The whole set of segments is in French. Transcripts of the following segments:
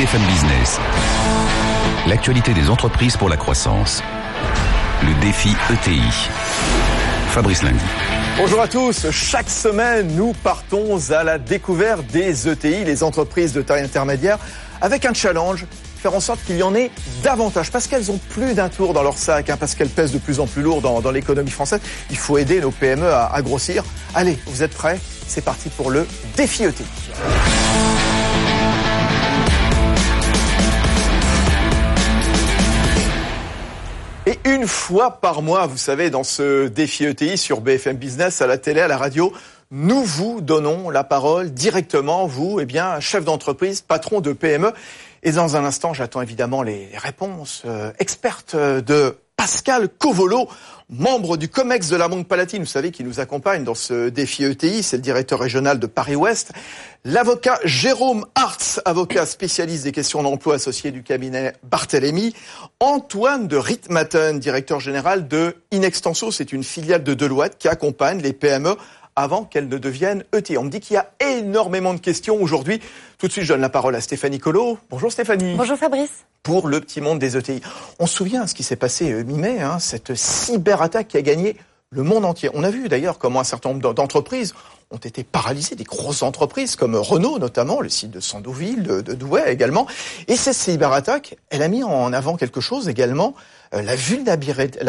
BFM Business. L'actualité des entreprises pour la croissance. Le défi ETI. Fabrice Lundi. Bonjour à tous. Chaque semaine, nous partons à la découverte des ETI, les entreprises de taille intermédiaire, avec un challenge faire en sorte qu'il y en ait davantage, parce qu'elles ont plus d'un tour dans leur sac, hein, parce qu'elles pèsent de plus en plus lourd dans, l'économie française. Il faut aider nos PME à, à grossir. Allez, vous êtes prêts? C'est parti pour le défi ETI. Et une fois par mois, vous savez, dans ce défi ETI sur BFM Business, à la télé, à la radio, nous vous donnons la parole directement, vous, eh bien, chef d'entreprise, patron de PME. Et dans un instant, j'attends évidemment les réponses euh, expertes de Pascal Covolo, membre du COMEX de la Banque Palatine, vous savez, qui nous accompagne dans ce défi ETI, c'est le directeur régional de Paris-Ouest. L'avocat Jérôme Hartz, avocat spécialiste des questions d'emploi associé du cabinet Barthélemy. Antoine de Ritmaten, directeur général de Inextenso, c'est une filiale de Deloitte qui accompagne les PME avant qu'elles ne deviennent ETI. On me dit qu'il y a énormément de questions aujourd'hui. Tout de suite, je donne la parole à Stéphanie Collot. Bonjour Stéphanie. Bonjour Fabrice. Pour le petit monde des ETI. On se souvient ce qui s'est passé euh, mi-mai, hein, cette cyberattaque qui a gagné le monde entier. On a vu d'ailleurs comment un certain nombre d'entreprises ont été paralysées, des grosses entreprises comme Renault notamment, le site de Sandouville, de, de Douai également. Et cette cyberattaque, elle a mis en avant quelque chose également, euh, la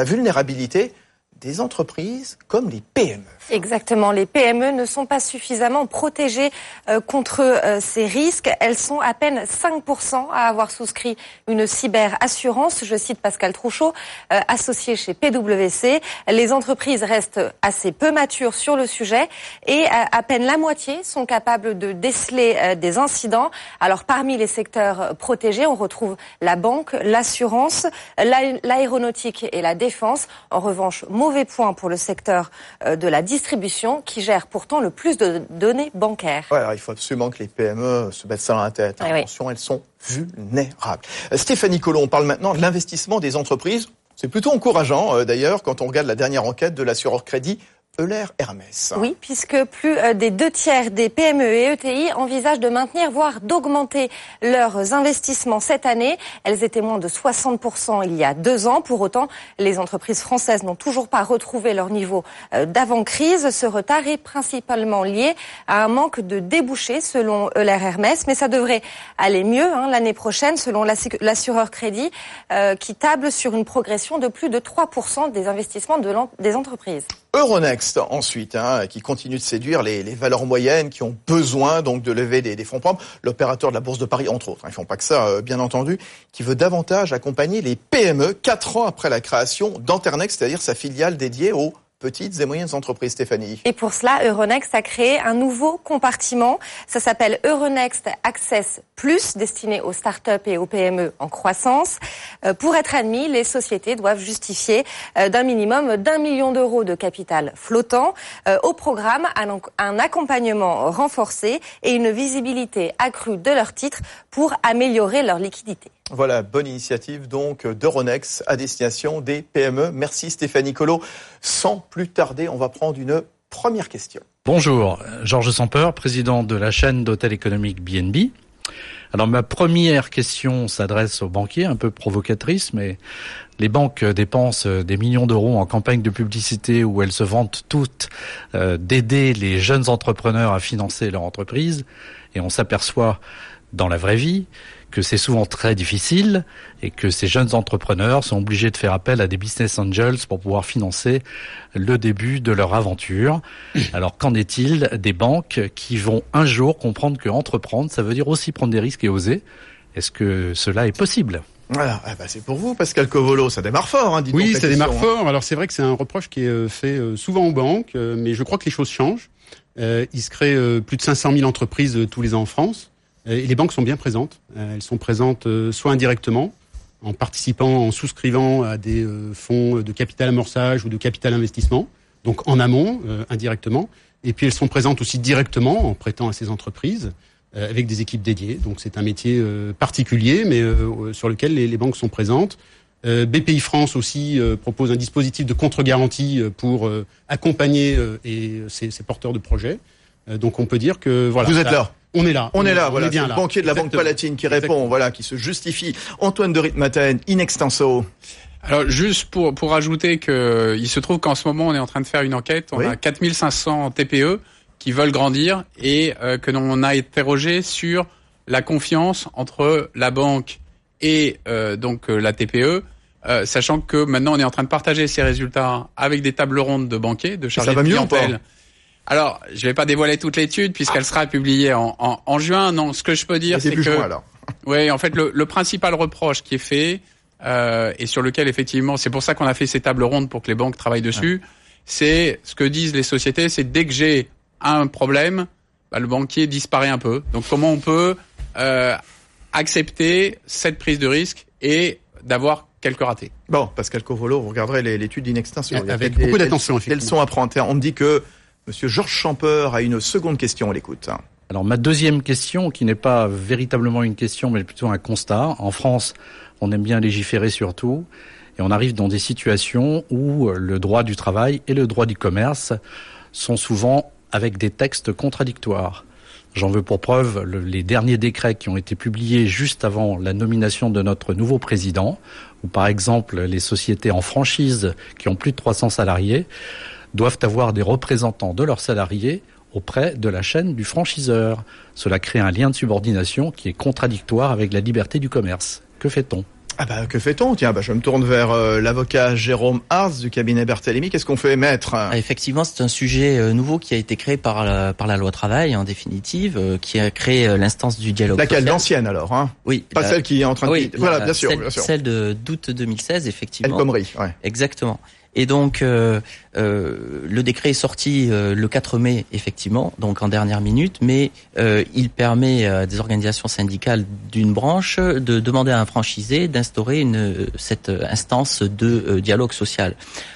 vulnérabilité des entreprises comme les PME. Exactement, les PME ne sont pas suffisamment protégées euh, contre euh, ces risques. Elles sont à peine 5% à avoir souscrit une cyberassurance. Je cite Pascal Trouchot, euh, associé chez PwC. Les entreprises restent assez peu matures sur le sujet et à peine la moitié sont capables de déceler des incidents. Alors parmi les secteurs protégés, on retrouve la banque, l'assurance, l'aéronautique et la défense. En revanche, point pour le secteur de la distribution qui gère pourtant le plus de données bancaires. il faut absolument que les PME se mettent ça dans la tête. Attention, elles sont vulnérables. Euh, Stéphanie Collomb, on parle maintenant de l'investissement des entreprises. C'est plutôt encourageant euh, d'ailleurs quand on regarde la dernière enquête de l'assureur crédit Euler Hermès. Oui, puisque plus euh, des deux tiers des PME et ETI envisagent de maintenir, voire d'augmenter leurs investissements cette année. Elles étaient moins de 60% il y a deux ans. Pour autant, les entreprises françaises n'ont toujours pas retrouvé leur niveau euh, d'avant-crise. Ce retard est principalement lié à un manque de débouchés, selon Euler Hermès. Mais ça devrait aller mieux hein, l'année prochaine, selon l'assureur crédit, euh, qui table sur une progression de plus de 3% des investissements des entreprises. Euronext ensuite, hein, qui continue de séduire les, valeurs moyennes qui ont besoin donc de lever des, fonds propres. L'opérateur de la Bourse de Paris, entre autres, hein, ils font pas que ça, euh, bien entendu, qui veut davantage accompagner les PME quatre ans après la création d'Anternext, c'est-à-dire sa filiale dédiée aux petites et moyennes entreprises, Stéphanie. Et pour cela, Euronext a créé un nouveau compartiment. Ça s'appelle Euronext Access Plus, destiné aux startups et aux PME en croissance. Euh, pour être admis, les sociétés doivent justifier euh, d'un minimum d'un million d'euros de capital flottant. Euh, au programme, un accompagnement renforcé et une visibilité accrue de leurs titres pour améliorer leur liquidité. Voilà, bonne initiative donc d'Euronext à destination des PME. Merci Stéphanie Colo. Sans plus tarder, on va prendre une première question. Bonjour, Georges Samper, président de la chaîne d'hôtels économiques BNB. Alors ma première question s'adresse aux banquiers, un peu provocatrice, mais les banques dépensent des millions d'euros en campagne de publicité où elles se vantent toutes euh, d'aider les jeunes entrepreneurs à financer leur entreprise, et on s'aperçoit dans la vraie vie que c'est souvent très difficile et que ces jeunes entrepreneurs sont obligés de faire appel à des business angels pour pouvoir financer le début de leur aventure. Alors qu'en est-il des banques qui vont un jour comprendre que entreprendre, ça veut dire aussi prendre des risques et oser? Est-ce que cela est possible? Voilà, eh ben c'est pour vous, Pascal Covolo, ça démarre fort. Hein, oui, ça démarre hein. fort. Alors c'est vrai que c'est un reproche qui est euh, fait euh, souvent aux banques, euh, mais je crois que les choses changent. il se crée plus de 500 000 entreprises tous les ans en France. Euh, et les banques sont bien présentes. Euh, elles sont présentes euh, soit indirectement, en participant, en souscrivant à des fonds de capital amorçage ou de capital investissement, donc en amont, indirectement. Et puis elles sont présentes aussi directement en prêtant à ces entreprises avec des équipes dédiées. Donc c'est un métier particulier, mais sur lequel les, banques sont présentes. BPI France aussi propose un dispositif de contre-garantie pour accompagner ces, porteurs de projets. donc on peut dire que voilà. Vous êtes là. On est là. On, est là, voilà. bien c'est là. le banquier de la Banque. Palatine qui répond, voilà, qui se justifie. Antoine de Ritmaten, in extenso. Alors juste pour pour ajouter que il se trouve qu'en ce moment on est en train de faire une enquête. On Oui. a 4500 TPE qui veulent grandir et euh, que l'on a interrogé sur la confiance entre la banque et euh, donc euh, la TPE. euh, sachant que maintenant on est en train de partager ces résultats avec des tables rondes de banquiers, de chargés va de mieux ou pas clientèle. Alors, je vais pas dévoiler toute l'étude puisqu'elle sera publiée en, en, en juin. Non, ce que je peux dire, C'est que juin, alors. oui, en fait, le, le principal reproche qui est fait euh, et sur lequel effectivement, c'est pour ça qu'on a fait ces tables rondes pour que les banques travaillent dessus. C'est ce que disent les sociétés, c'est dès que j'ai un problème, bah, le banquier disparaît un peu. Donc, comment on peut euh, accepter cette prise de risque et d'avoir quelques ratés? Bon, Pascal Covolo, vous regarderez l'étude in extenso. Il y a Avec beaucoup d'attention, effectivement. leçons à prendre. On me dit que Monsieur Georges Champeur a une seconde question, on l'écoute. Alors ma deuxième question, qui n'est pas véritablement une question, mais plutôt un constat. En France, on aime bien légiférer sur tout, et on arrive dans des situations où le droit du travail et le droit du commerce sont souvent avec des textes contradictoires. J'en veux pour preuve le- les derniers décrets qui ont été publiés juste avant la nomination de notre nouveau président, où par exemple les sociétés en franchise qui ont plus de 300 salariés doivent avoir des représentants de leurs salariés auprès de la chaîne du franchiseur. Cela crée un lien de subordination qui est contradictoire avec la liberté du commerce. Que fait-on? Ah bah que fait-on? Tiens, bah, je me tourne vers euh, l'avocat Jérôme Ars du cabinet Berthélémy. Qu'est-ce qu'on fait, maître? Ah, Effectivement, c'est un sujet euh, nouveau qui a été créé par la, par la loi travail, en définitive, euh, qui a créé euh, l'instance du dialogue Laquelle. L'ancienne alors, hein? Oui. Pas la- celle qui est en train de... oui, voilà, la- bien sûr, celle, bien sûr. celle de d'août 2016, El effectivement. Khomri, ouais. Exactement. Et donc euh, euh, le décret est sorti euh, le 4 mai, effectivement, donc en dernière minute, mais il permet à des organisations syndicales d'une branche de demander à un franchisé d'instaurer cette instance de dialogue social.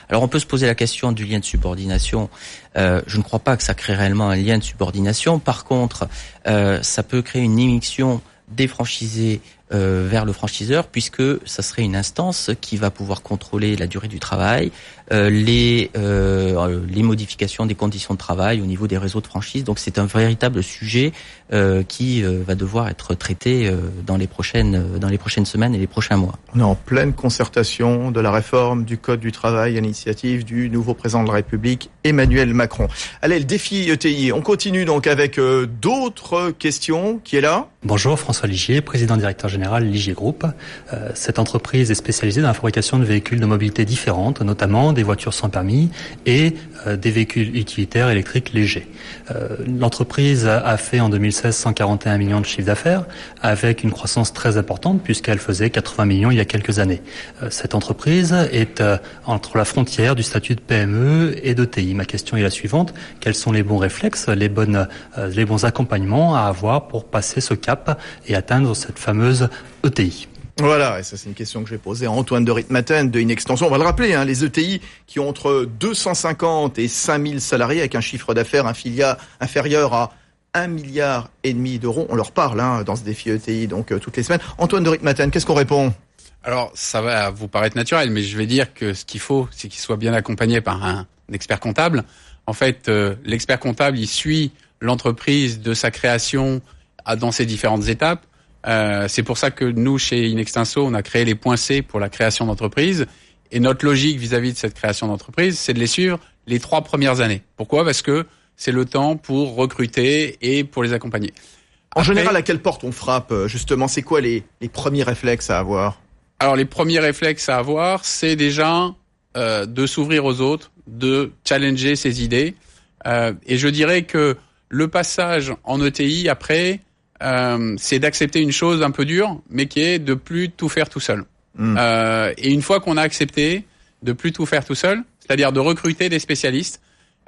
Alors on peut se poser la question du lien de subordination. Je ne crois pas que ça crée réellement un lien de subordination. Par contre, ça peut créer une immixtion des franchisés euh, vers le franchiseur, puisque ça serait une instance qui va pouvoir contrôler la durée du travail, euh, les euh, les modifications des conditions de travail au niveau des réseaux de franchise. Donc c'est un véritable sujet euh, qui euh, va devoir être traité euh, dans les prochaines dans les prochaines semaines et les prochains mois. On est en pleine concertation de la réforme du Code du travail à l'initiative du nouveau président de la République, Emmanuel Macron. Allez, le défi ETI. On continue donc avec euh, d'autres questions. Qui est là? Bonjour, François Ligier, président directeur Ligier Group. Euh, cette entreprise est spécialisée dans la fabrication de véhicules de mobilité différentes, notamment des voitures sans permis et euh, des véhicules utilitaires électriques légers. Euh, L'entreprise a fait en 2016 141 millions de chiffre d'affaires avec une croissance très importante puisqu'elle faisait 80 millions il y a quelques années. Euh, cette entreprise est euh, entre la frontière du statut de PME et d'ETI. Ma question est la suivante. Quels sont les bons réflexes, les, euh, les bons accompagnements à avoir pour passer ce cap et atteindre cette fameuse ETI Voilà, et ça c'est une question que j'ai posée à Antoine de Ritmaten de Inextension. On va le rappeler, hein, les ETI qui ont entre 250 et 5000 salariés avec un chiffre d'affaires inférieur à 1 milliard et demi d'euros. On leur parle hein, dans ce défi ETI donc euh, toutes les semaines. Antoine de Ritmaten, qu'est-ce qu'on répond? Alors, ça va vous paraître naturel, mais je vais dire que ce qu'il faut, c'est qu'il soit bien accompagné par un, expert comptable. En fait, euh, l'expert comptable, il suit l'entreprise de sa création à, dans ses différentes étapes. Euh, c'est pour ça que nous, chez Inextinso, on a créé les points C pour la création d'entreprise. Et notre logique vis-à-vis de cette création d'entreprise, c'est de les suivre les trois premières années. Pourquoi? Parce que c'est le temps pour recruter et pour les accompagner. En général, à quelle porte on frappe euh, Justement, c'est quoi les, les premiers réflexes à avoir? Alors les premiers réflexes à avoir, c'est déjà euh, de s'ouvrir aux autres, de challenger ses idées. Euh, et je dirais que le passage en ETI après, euh, c'est d'accepter une chose un peu dure, mais qui est de plus tout faire tout seul. Mm. Euh, et une fois qu'on a accepté de plus tout faire tout seul, c'est-à-dire de recruter des spécialistes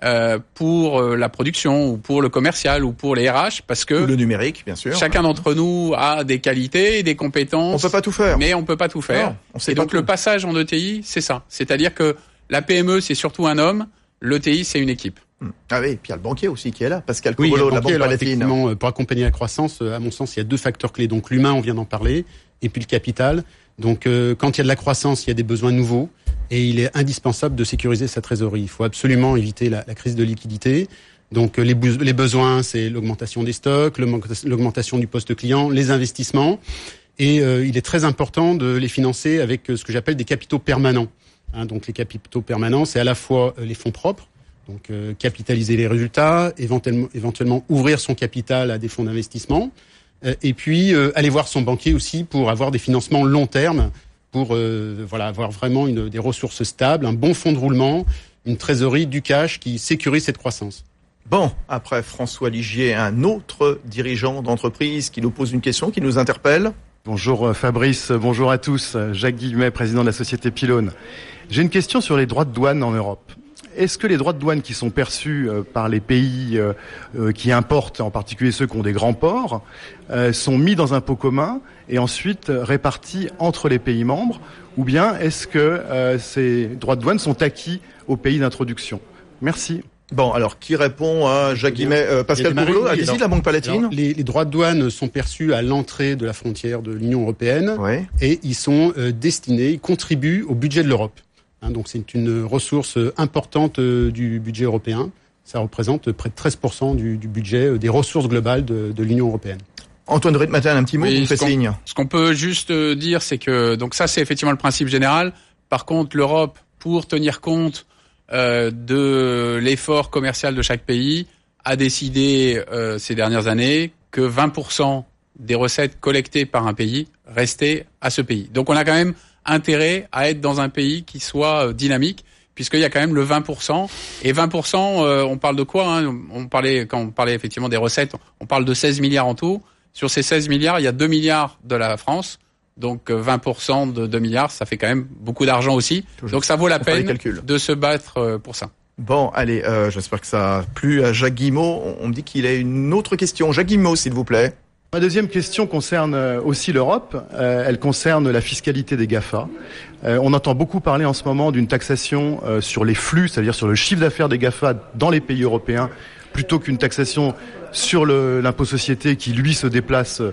euh, pour euh, la production ou pour le commercial ou pour les RH, parce que Ou le numérique, bien sûr. chacun d'entre nous a des qualités, des compétences. On peut pas tout faire. Mais on peut pas tout faire. Non, on sait et donc tout. le passage en ETI, c'est ça. C'est-à-dire que la PME, c'est surtout un homme. L'ETI, c'est une équipe. Hmm. Ah oui, et puis il y a le banquier aussi qui est là, Pascal Oui, Cobolo le de la Banque alors, Palatine. euh, pour accompagner la croissance, euh, à mon sens, il y a deux facteurs clés. Donc l'humain, on vient d'en parler, et puis le capital. Donc euh, quand il y a de la croissance, il y a des besoins nouveaux, et il est indispensable de sécuriser sa trésorerie. Il faut absolument éviter la, la crise de liquidité. Donc les, les besoins, c'est l'augmentation des stocks, l'augmentation du poste client, les investissements. Et il est très important de les financer avec ce que j'appelle des capitaux permanents. Hein, donc les capitaux permanents, c'est à la fois les fonds propres, donc capitaliser les résultats, éventuellement, éventuellement ouvrir son capital à des fonds d'investissement, et puis aller voir son banquier aussi pour avoir des financements long terme pour euh, voilà avoir vraiment une, des ressources stables, un bon fonds de roulement, une trésorerie, du cash qui sécurise cette croissance. Bon, après François Ligier, un autre dirigeant d'entreprise qui nous pose une question, qui nous interpelle. Bonjour euh, Fabrice, bonjour à tous. Jacques Guillemet, président de la société Pylone. J'ai une question sur les droits de douane en Europe. Est-ce que les droits de douane qui sont perçus euh, par les pays qui importent, en particulier ceux qui ont des grands ports, sont mis dans un pot commun et ensuite répartis entre les pays membres Ou bien est-ce que euh, ces droits de douane sont acquis aux pays d'introduction? Merci. Bon, alors qui répond à Jacques Guimet euh, Pascal allez-y, la Banque Palatine. les, droits de douane sont perçus à l'entrée de la frontière de l'Union européenne et ils sont euh, destinés, ils contribuent au budget de l'Europe. Hein, donc c'est une ressource importante du budget européen. Ça représente près de 13% du, du, budget des ressources globales de, de l'Union européenne. Antoine de Ritmatin, un petit mot, vous faites signe. Ce qu'on peut juste euh, dire, c'est que donc ça, c'est effectivement le principe général. Par contre, l'Europe, pour tenir compte euh, de l'effort commercial de chaque pays, a décidé euh, ces dernières années que 20% des recettes collectées par un pays restaient à ce pays. Donc, on a quand même intérêt à être dans un pays qui soit euh, dynamique puisqu'il y a quand même le 20%. Et 20%, on parle de quoi hein? On parlait quand on parlait effectivement des recettes, on parle de 16 milliards en tout. Sur ces 16 milliards, il y a 2 milliards de la France. Donc 20% euh, de 2 milliards, ça fait quand même beaucoup d'argent aussi. Donc ça vaut la peine de se battre euh, pour ça. Bon, allez, euh, j'espère que ça a plu à Jacques Guimau. On me dit qu'il a une autre question. Jacques Guimau, s'il vous plaît. Ma deuxième question concerne aussi l'Europe. elle concerne la fiscalité des GAFA. on entend beaucoup parler en ce moment d'une taxation sur les flux, c'est-à-dire sur le chiffre d'affaires des GAFA dans les pays européens, plutôt qu'une taxation sur l'impôt société qui, lui, se déplace euh,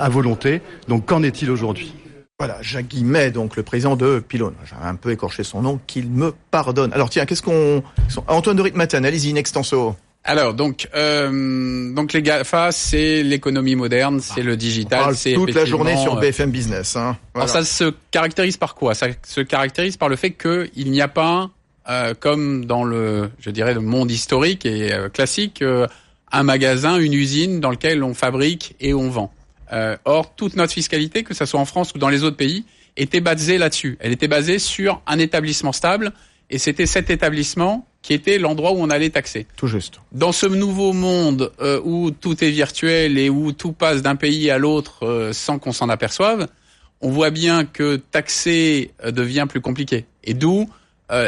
à volonté. Donc qu'en est-il aujourd'hui? Voilà, Jacques Guimet, donc le président de Pylone. J'ai un peu écorché son nom, qu'il me pardonne. Alors tiens, qu'est-ce qu'on... Antoine de Ritmaten, allez-y, in extenso. Alors donc euh, donc les GAFA c'est l'économie moderne, c'est le digital, c'est toute la journée sur euh, BFM Business. Hein. Alors ça se caractérise par quoi? Ça se caractérise par le fait qu'il n'y a pas euh, comme dans le je dirais le monde historique et euh, classique un magasin, une usine dans lequel on fabrique et on vend. Euh, or, toute notre fiscalité, que ce soit en France ou dans les autres pays, était basée là-dessus. Elle était basée sur un établissement stable, et c'était cet établissement qui était l'endroit où on allait taxer. Tout juste. Dans ce nouveau monde euh, où tout est virtuel et où tout passe d'un pays à l'autre euh, sans qu'on s'en aperçoive, on voit bien que taxer devient plus compliqué. Et d'où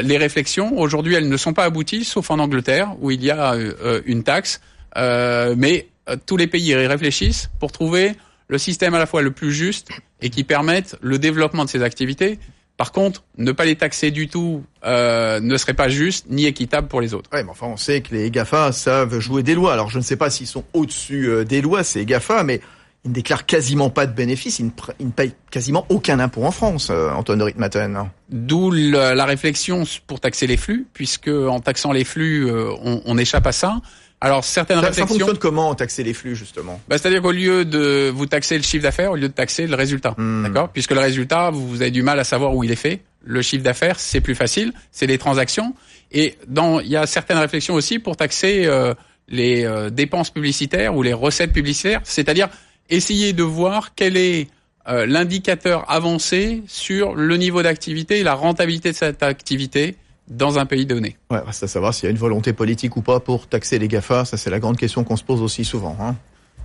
les réflexions. Aujourd'hui, elles ne sont pas abouties, sauf en Angleterre, où il y a une taxe euh, mais euh, tous les pays y réfléchissent pour trouver le système à la fois le plus juste et qui permette le développement de ces activités. Par contre, ne pas les taxer du tout euh, ne serait pas juste ni équitable pour les autres. Ouais, mais enfin, on sait que les GAFA savent jouer des lois. Alors, je ne sais pas s'ils sont au-dessus euh, des lois, ces GAFA, mais ils ne déclarent quasiment pas de bénéfices, ils ne, payent quasiment aucun impôt en France, Antoine Ritmaten. D'où la, réflexion pour taxer les flux, puisque en taxant les flux, on, on échappe à ça. Alors certaines ça, réflexions. Ça fonctionne comment taxer les flux justement? Bah, C'est-à-dire qu'au lieu de vous taxer le chiffre d'affaires, au lieu de taxer le résultat, hmm. d'accord? Puisque le résultat, vous avez du mal à savoir où il est fait. Le chiffre d'affaires, c'est plus facile, c'est les transactions. Et dans, il y a certaines réflexions aussi pour taxer euh, les euh, dépenses publicitaires ou les recettes publicitaires, c'est-à-dire essayer de voir quel est euh, l'indicateur avancé sur le niveau d'activité et la rentabilité de cette activité dans un pays donné. Ouais, reste à savoir s'il y a une volonté politique ou pas pour taxer les GAFA. Ça, c'est la grande question qu'on se pose aussi souvent. Hein.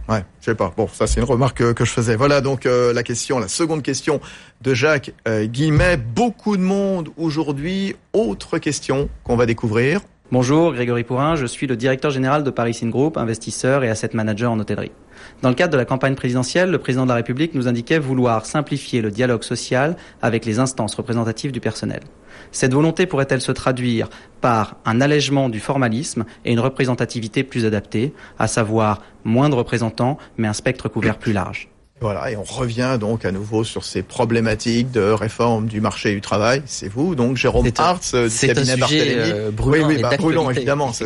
Ouais, je sais pas. Bon, ça c'est une remarque que, je faisais. Voilà donc euh, la question, la seconde question de Jacques euh, Guillemet. Beaucoup de monde aujourd'hui. Autre question qu'on va découvrir. Bonjour, Grégory Pourrin, je suis le directeur général de Paris In Group, investisseur et asset manager en hôtellerie. Dans le cadre de la campagne présidentielle, le président de la République nous indiquait vouloir simplifier le dialogue social avec les instances représentatives du personnel. Cette volonté pourrait-elle se traduire par un allègement du formalisme et une représentativité plus adaptée, à savoir moins de représentants, mais un spectre couvert plus large? Voilà, et on revient donc à nouveau sur ces problématiques de réforme du marché du travail. C'est vous, donc Jérôme Hartz, euh, du cabinet sujet, Barthélémy. euh, brûlant oui, oui, bah, brûlant évidemment. Ça,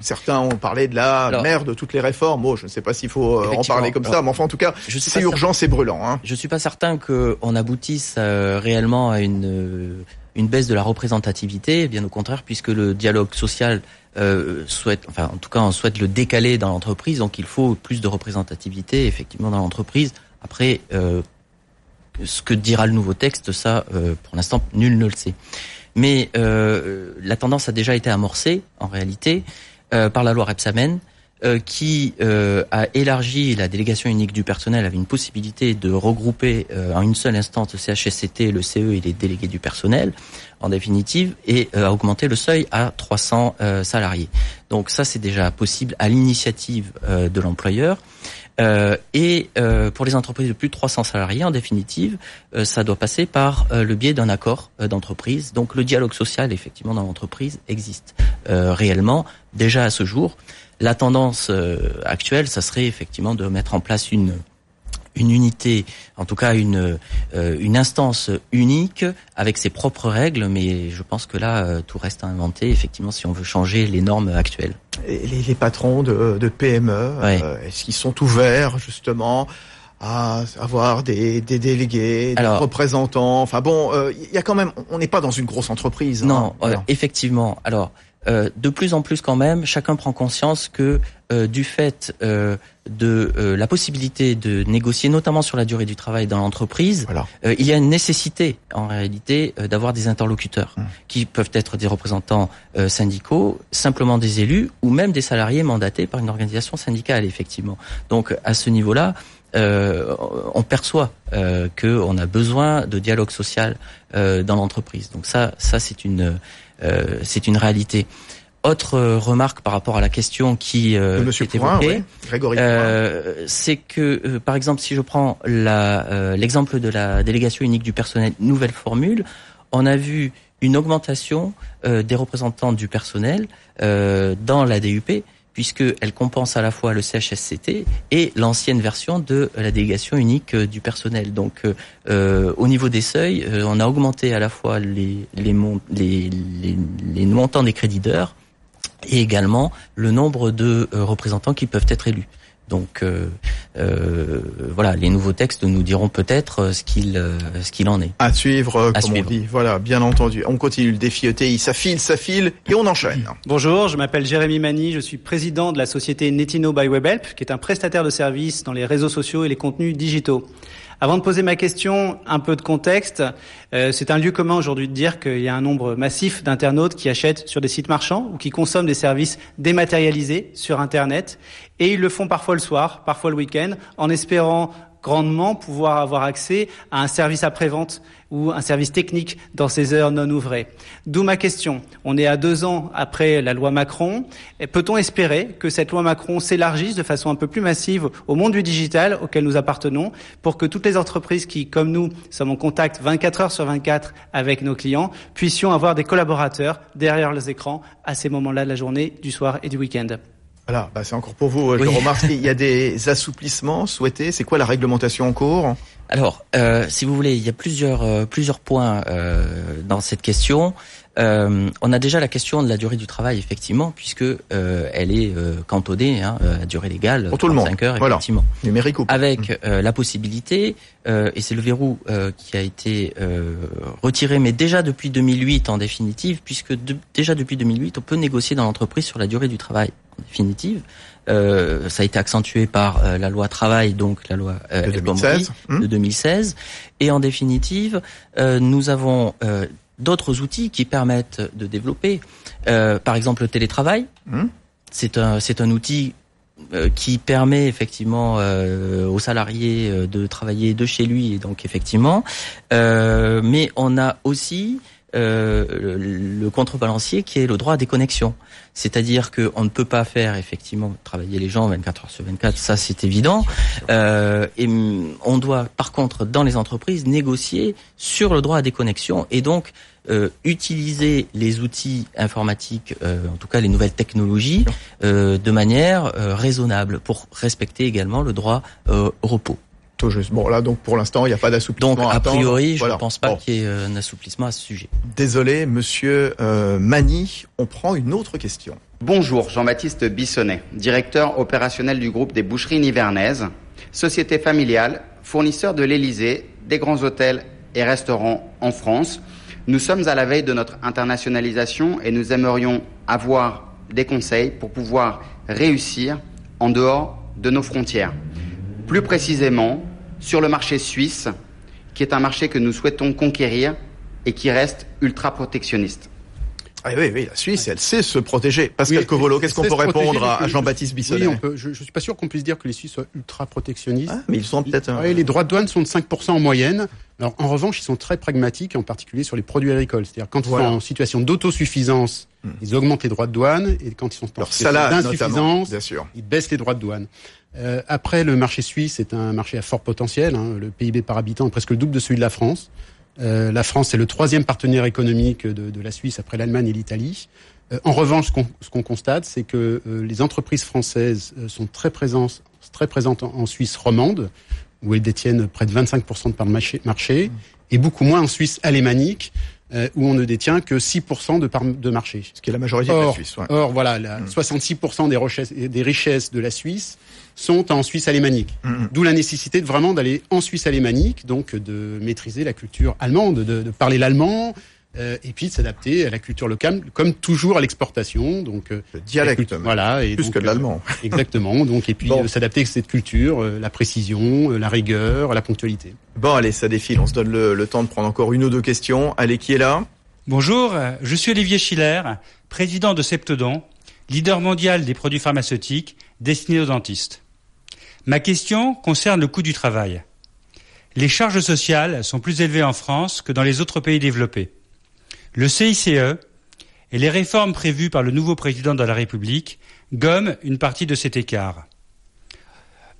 certains ont parlé de la Alors- mère de toutes les réformes. Oh, je ne sais pas s'il faut euh, en parler comme ça, mais enfin, en tout cas, c'est urgent, c'est brûlant. Hein. Je suis pas certain qu'on aboutisse euh, réellement à une une baisse de la représentativité, bien au contraire, puisque le dialogue social euh, souhaite, enfin en tout cas on souhaite le décaler dans l'entreprise, donc il faut plus de représentativité effectivement dans l'entreprise. Après, euh, ce que dira le nouveau texte, ça, euh, pour l'instant, nul ne le sait. Mais euh, la tendance a déjà été amorcée, en réalité, par la loi Repsamen, euh, qui euh, a élargi la délégation unique du personnel avec une possibilité de regrouper euh, en une seule instance le CHSCT, le CE et les délégués du personnel, en définitive, et euh, a augmenté le seuil à 300 euh, salariés. Donc ça, c'est déjà possible à l'initiative de l'employeur. Euh, et euh, pour les entreprises de plus de 300 salariés, en définitive, euh, ça doit passer par le biais d'un accord d'entreprise. Donc le dialogue social, effectivement, dans l'entreprise existe réellement déjà à ce jour. La tendance euh, actuelle, ça serait effectivement de mettre en place une une unité, en tout cas une euh, une instance unique avec ses propres règles, mais je pense que là euh, tout reste à inventer effectivement si on veut changer les normes actuelles. Et les, les patrons de, de PME, Ouais. euh, est-ce qu'ils sont ouverts justement à avoir des, des délégués, des Alors- représentants? Enfin bon, il y a quand même, on n'est pas dans une grosse entreprise. Non, hein. euh, Voilà. effectivement. Alors, euh, de plus en plus quand même, chacun prend conscience que euh, du fait euh, de la possibilité de négocier, notamment sur la durée du travail dans l'entreprise, Voilà. il y a une nécessité en réalité d'avoir des interlocuteurs Hum. qui peuvent être des représentants syndicaux, simplement des élus ou même des salariés mandatés par une organisation syndicale, effectivement. Donc à ce niveau-là, euh, on perçoit euh, qu'on a besoin de dialogue social euh, dans l'entreprise. Donc ça, ça c'est une, euh, c'est une réalité. Autre euh, remarque par rapport à la question qui euh, Monsieur est évoquée, ouais. Euh, c'est que, euh, par exemple, si je prends euh, l'exemple de la délégation unique du personnel, nouvelle formule, on a vu une augmentation euh, des représentants du personnel euh, dans la DUP, puisqu'elle compense à la fois le CHSCT et l'ancienne version de la délégation unique euh, du personnel. Donc, euh, euh, au niveau des seuils, on a augmenté à la fois les, les, mon- les, les, les montants des crédits d'heures et également le nombre de représentants qui peuvent être élus. Donc euh, euh, voilà, les nouveaux textes nous diront peut-être euh, ce qu'il euh, ce qu'il en est. À suivre, euh, À comme suivre. on dit. Voilà, bien entendu. On continue le défi ETI. Ça file, ça file, et on enchaîne. Bonjour, je m'appelle Jérémy Mani, je suis président de la société Netino by WebHelp, qui est un prestataire de services dans les réseaux sociaux et les contenus digitaux. Avant de poser ma question, un peu de contexte. Euh, c'est un lieu commun aujourd'hui de dire qu'il y a un nombre massif d'internautes qui achètent sur des sites marchands ou qui consomment des services dématérialisés sur Internet. Et ils le font parfois le soir, parfois le week-end, en espérant grandement pouvoir avoir accès à un service après-vente ou un service technique dans ces heures non ouvrées. D'où ma question. On est à deux ans après la loi Macron. Peut-on espérer que cette loi Macron s'élargisse de façon un peu plus massive au monde du digital auquel nous appartenons pour que toutes les entreprises qui, comme nous, sommes en contact 24 heures sur 24 avec nos clients, puissions avoir des collaborateurs derrière les écrans à ces moments-là de la journée, du soir et du week-end? Voilà, bah, c'est encore pour vous. Je Oui. remarque qu'il y a des assouplissements souhaités. C'est quoi la réglementation en cours Alors, euh, si vous voulez, il y a plusieurs euh, plusieurs points euh, dans cette question. Euh, on a déjà la question de la durée du travail, effectivement, puisque euh, elle est euh, cantonnée hein, à durée légale, Pour tout le monde. 35 heures, Voilà. effectivement. Numérique ou pas avec euh, la possibilité, euh, et c'est le verrou euh, qui a été euh, retiré, mais déjà depuis 2008 en définitive, puisque de- déjà depuis 2008, on peut négocier dans l'entreprise sur la durée du travail définitive. Euh, ça a été accentué par euh, la loi travail, donc la loi euh, de El Khomri 2016 hum de 2016. Et en définitive, euh, nous avons euh, d'autres outils qui permettent de développer, euh, par exemple le télétravail. Mhm. C'est un c'est un outil euh, qui permet effectivement euh, aux salariés de travailler de chez lui et donc effectivement euh, mais on a aussi euh, le, contrebalancier qui est le droit à déconnexion c'est-à-dire que on ne peut pas faire effectivement travailler les gens 24 heures sur 24 ça c'est évident euh, et on doit par contre dans les entreprises négocier sur le droit à déconnexion et donc euh, utiliser les outils informatiques, en tout cas les nouvelles technologies, de manière raisonnable pour respecter également le droit au repos. Bon, là, donc pour l'instant, il n'y a pas d'assouplissement. Donc, a priori, je ne pense pas bon. qu'il y ait euh, un assouplissement à ce sujet. Désolé, monsieur euh, Mani, on prend une autre question. Bonjour, Jean-Baptiste Bissonnet, directeur opérationnel du groupe des boucheries nivernaises, société familiale, fournisseur de l'Elysée, des grands hôtels et restaurants en France. Nous sommes à la veille de notre internationalisation et nous aimerions avoir des conseils pour pouvoir réussir en dehors de nos frontières. Plus précisément, sur le marché suisse, qui est un marché que nous souhaitons conquérir et qui reste ultra protectionniste. Ah oui, oui, la Suisse, elle sait se protéger. Pascal Oui, Covolo, qu'est-ce qu'on peut répondre à, Jean-Baptiste Bissonnet Oui, on peut, je, je suis pas sûr qu'on puisse dire que les Suisses soient ultra protectionnistes. Ah, mais ils sont peut-être... un- Ouais, les droits de douane sont de 5% en moyenne. Alors, en revanche, ils sont très pragmatiques, en particulier sur les produits agricoles. C'est-à-dire, quand ils Voilà. sont en situation d'autosuffisance, ils augmentent les droits de douane, et quand ils sont en situation d'insuffisance, ils baissent les droits de douane. Euh, après, le marché suisse est un marché à fort potentiel. hein. Le PIB par habitant est presque le double de celui de la France. Euh, la France est le troisième partenaire économique de, de la Suisse après l'Allemagne et l'Italie. Euh, en revanche, ce qu'on constate, c'est que euh, les entreprises françaises euh, sont très présentes, très présentes en, en Suisse romande, où elles détiennent près de 25% de part de marché, marché et beaucoup moins en Suisse alémanique, euh, où on ne détient que 6% de part de marché. Ce qui est la majorité de la Or, Suisse. ouais. or voilà, la, 66% des richesses, des richesses de la Suisse sont en Suisse alémanique. Mhm. D'où la nécessité de vraiment d'aller en Suisse alémanique, donc de maîtriser la culture allemande, de, de parler l'allemand, euh, et puis de s'adapter à la culture locale, comme toujours à l'exportation. Donc euh, Le dialecte, la culture- même. voilà, et plus donc, que de euh, l'allemand. Exactement. Donc et puis Bon. euh, s'adapter à cette culture, euh, la précision, euh, la rigueur, la ponctualité. Bon, allez, ça défile. On se donne le, le temps de prendre encore une ou deux questions. Allez, qui est là? Bonjour, je suis Olivier Schiller, président de Septodon, leader mondial des produits pharmaceutiques destinés aux dentistes. Ma question concerne le coût du travail. Les charges sociales sont plus élevées en France que dans les autres pays développés. Le CICE et les réformes prévues par le nouveau président de la République gomment une partie de cet écart.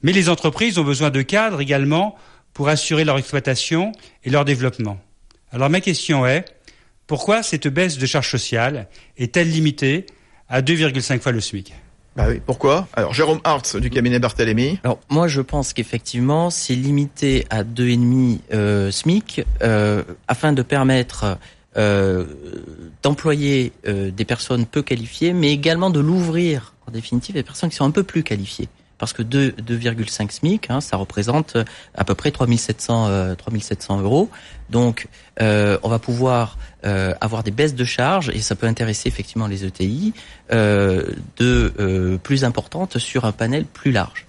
Mais les entreprises ont besoin de cadres également pour assurer leur exploitation et leur développement. Alors ma question est, pourquoi cette baisse de charges sociales est-elle limitée à 2,5 fois le SMIC? Bah oui, pourquoi? Alors, Jérôme Hartz du cabinet Barthélémy. Alors moi je pense qu'effectivement c'est limité à 2,5 euh, SMIC euh, afin de permettre euh, d'employer euh, des personnes peu qualifiées, mais également de l'ouvrir en définitive à des personnes qui sont un peu plus qualifiées. Parce que 2 2,5 SMIC, hein, ça représente euh, à peu près 3700, euh, 3700 euros. Donc, euh, on va pouvoir euh, avoir des baisses de charges, et ça peut intéresser effectivement les ETI, euh, de euh, plus importantes sur un panel plus large.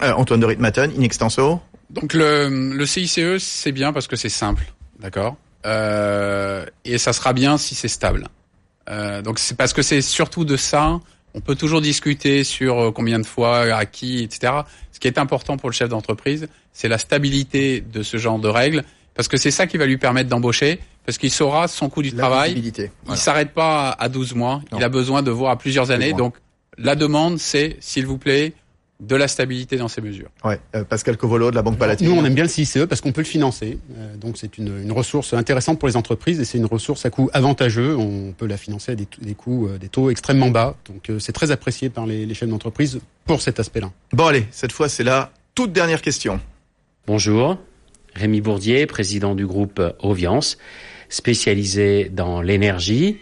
Antoine de Ritmaten, in extenso. Donc le, le CICE, c'est bien parce que c'est simple, d'accord? Et ça sera bien si c'est stable. Euh, donc c'est parce que c'est surtout de ça. On peut toujours discuter sur euh, combien de fois, à qui, etc. Ce qui est important pour le chef d'entreprise, c'est la stabilité de ce genre de règles, parce que c'est ça qui va lui permettre d'embaucher, parce qu'il saura son coût du La travail. Il s'arrête pas à 12 mois. Non. Il a besoin de voir à plusieurs années. Donc la demande, c'est, s'il vous plaît, de la stabilité dans ces mesures. Ouais, euh, Pascal Covolo de la Banque Palatine. Nous, on aime bien le CICE parce qu'on peut le financer. Euh, donc, c'est une, une ressource intéressante pour les entreprises et c'est une ressource à coût avantageux. On peut la financer à des, des coûts, euh, des taux extrêmement bas. Donc, euh, c'est très apprécié par les, les chefs d'entreprise pour cet aspect-là. Bon, allez, cette fois, c'est la toute dernière question. Bonjour, Rémi Bourdier, président du groupe Oviance, spécialisé dans l'énergie.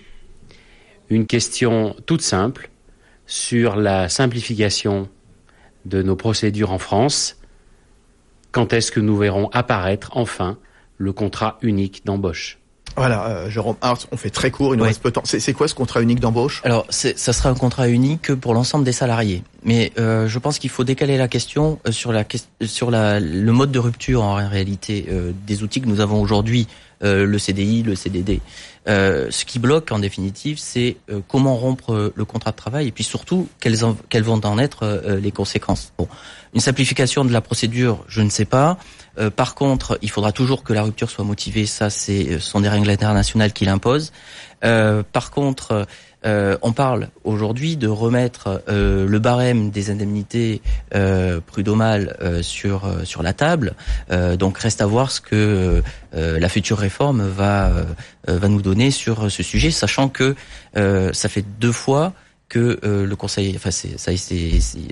Une question toute simple sur la simplification de nos procédures en France. Quand est-ce que nous verrons apparaître enfin le contrat unique d'embauche? Voilà, euh, Jérôme Hartz, on fait très court, il nous reste peu de temps. C'est quoi ce contrat unique d'embauche? Alors, c'est- ça sera un contrat unique pour l'ensemble des salariés. Mais euh, je pense qu'il faut décaler la question euh, sur, la, sur la, le mode de rupture en réalité euh, des outils que nous avons aujourd'hui, euh, le CDI, le CDD. Euh, ce qui bloque en définitive, c'est euh, comment rompre euh, le contrat de travail et puis surtout quelles, en- quelles vont en être euh, les conséquences. Bon, une simplification de la procédure, je ne sais pas. Par contre, il faudra toujours que la rupture soit motivée. Ça, c'est des règles internationales qui l'imposent. Euh, par contre, euh, on parle aujourd'hui de remettre euh, le barème des indemnités euh, prud'homales euh, sur sur la table. Donc reste à voir ce que la future réforme va va nous donner sur ce sujet, sachant que ça fait deux fois que le Conseil, enfin, ça,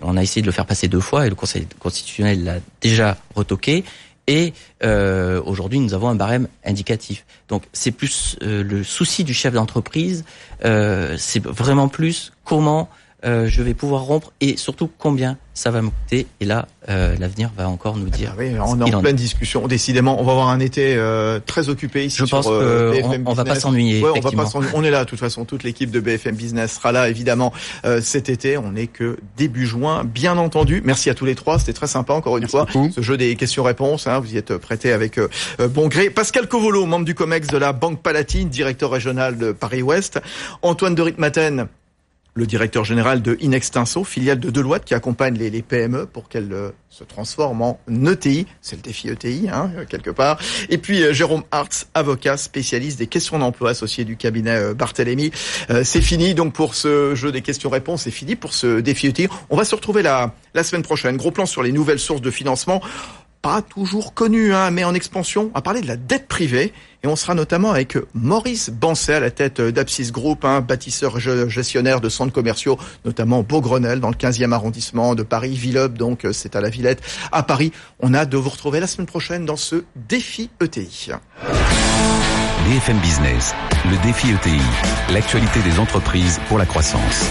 on a essayé de le faire passer deux fois et le Conseil constitutionnel l'a déjà retoqué. Et euh, aujourd'hui, nous avons un barème indicatif. Donc, c'est plus euh, le souci du chef d'entreprise. Euh, c'est vraiment plus comment euh, je vais pouvoir rompre et surtout combien ça va me coûter. Et là, euh, l'avenir va encore nous dire. Ah oui, on est en pleine discussion. Décidément, on va avoir un été euh, très occupé ici je sur pense euh, que BFM on, on va pas s'ennuyer. Ouais, on va effectivement. pas s'ennuyer. On est là, de toute façon, toute l'équipe de BFM Business sera là, évidemment, euh, cet été. On n'est que début juin, bien entendu. Merci à tous les trois, c'était très sympa, encore une fois. Ce jeu des questions-réponses, hein, vous y êtes prêtés avec bon gré. Pascal Covolo, membre du COMEX de la Banque Palatine, directeur régional de Paris-Ouest. Antoine de Ritmaten, le directeur général de Inextinso, filiale de Deloitte, qui accompagne les, PME pour qu'elles euh, se transforment en ETI. C'est le défi ETI, hein, euh, quelque part. Et puis euh, Jérôme Hartz, avocat spécialiste des questions d'emploi associé du cabinet euh, Barthélémy. C'est fini donc pour ce jeu des questions-réponses, c'est fini pour ce défi ETI. On va se retrouver la, semaine prochaine. Gros plan sur les nouvelles sources de financement pas toujours connu, hein, mais en expansion. On va parler de la dette privée et on sera notamment avec Maurice Bancet à la tête d'Apsis Group, un bâtisseur ge- gestionnaire de centres commerciaux, notamment Beaugrenelle dans le 15e arrondissement de Paris, Villeub, donc euh, c'est à la Villette à Paris. On a hâte de vous retrouver la semaine prochaine dans ce défi ETI. BFM Business, le défi ETI, l'actualité des entreprises pour la croissance.